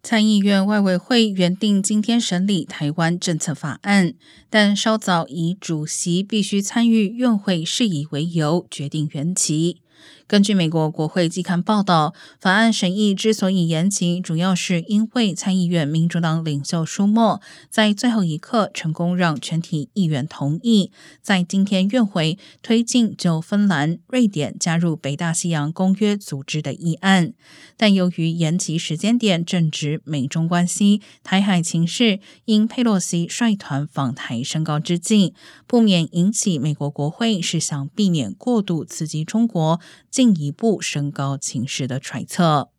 参议院外委会原定今天审理台湾政策法案，但稍早以主席必须参与院会事宜为由，决定延期。根据美国国会季刊报道，法案审议之所以延期，主要是因为参议院民主党领袖舒默在最后一刻成功让全体议员同意，在今天院会推进就芬兰、瑞典加入北大西洋公约组织的议案。但由于延期时间点正值美中关系、台海情势因佩洛西率团访台升高之际，不免引起美国国会是想避免过度刺激中国。进一步升高情势的揣测。